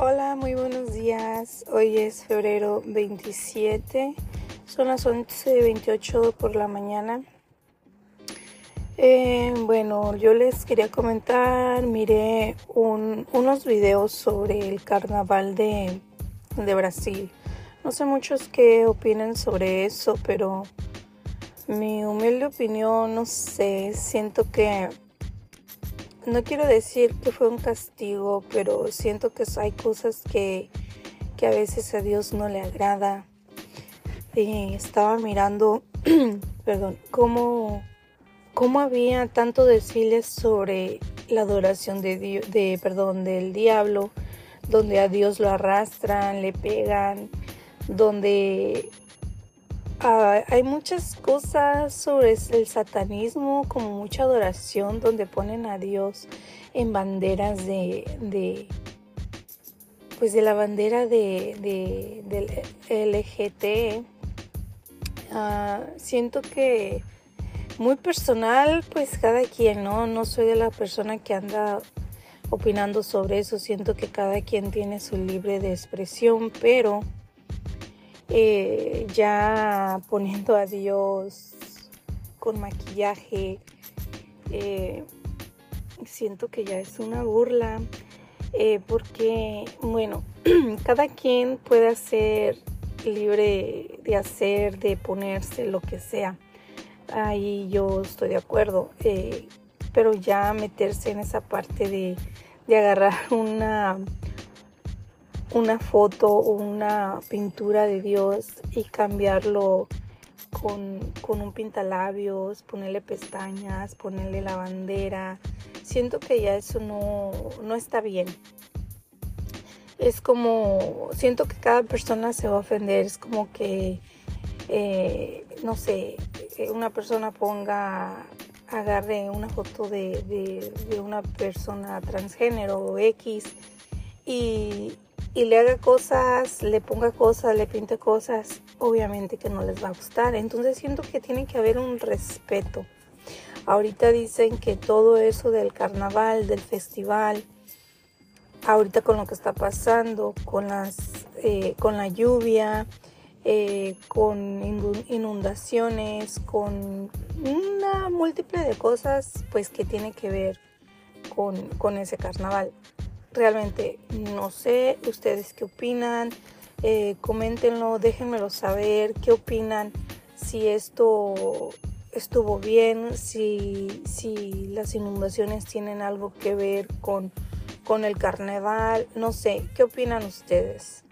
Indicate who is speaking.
Speaker 1: Hola, muy buenos días. Hoy es febrero 27. Son las 11.28 por la mañana. Eh, bueno, yo les quería comentar, miré unos videos sobre el carnaval de, de Brasil. No sé muchos qué opinen sobre eso, pero mi humilde opinión, no sé, siento que no quiero decir que fue un castigo, pero siento que hay cosas que, que a veces a Dios no le agrada. Estaba mirando, perdón, cómo, cómo había tanto desfiles sobre la adoración de, de, perdón, del diablo, donde a Dios lo arrastran, le pegan, donde Ah, hay muchas cosas sobre el satanismo, como mucha adoración, donde ponen a Dios en banderas de, de pues de la bandera de, de del LGT. Ah, siento que muy personal, pues cada quien, ¿no? No soy de la persona que anda opinando sobre eso. Siento que cada quien tiene su libre de expresión, pero eh, ya poniendo a Dios con maquillaje. Eh, siento que ya es una burla eh, porque, bueno, cada quien puede ser libre de hacer, de ponerse lo que sea. Ahí yo estoy de acuerdo, pero ya meterse en esa parte de, de agarrar una una foto o una pintura de Dios y cambiarlo con, un pintalabios, ponerle pestañas, ponerle la bandera. Siento que ya eso no, no está bien. Es como, siento que cada persona se va a ofender, es como que, eh, no sé, una persona ponga, agarre una foto de, de, de una persona transgénero o X y, y le haga cosas, le ponga cosas, le pinte cosas, obviamente que no les va a gustar. Entonces siento que tiene que haber un respeto. Ahorita dicen que todo eso del carnaval, del festival, ahorita con lo que está pasando, con las, eh, con la lluvia, eh, con inundaciones, con una múltiple de cosas, pues que tiene que ver con, con ese carnaval realmente no sé ustedes qué opinan. Eh, coméntenlo, déjenmelo saber qué opinan, si esto estuvo bien, si, si las inundaciones tienen algo que ver con, con el carnaval, no sé, ¿qué opinan ustedes?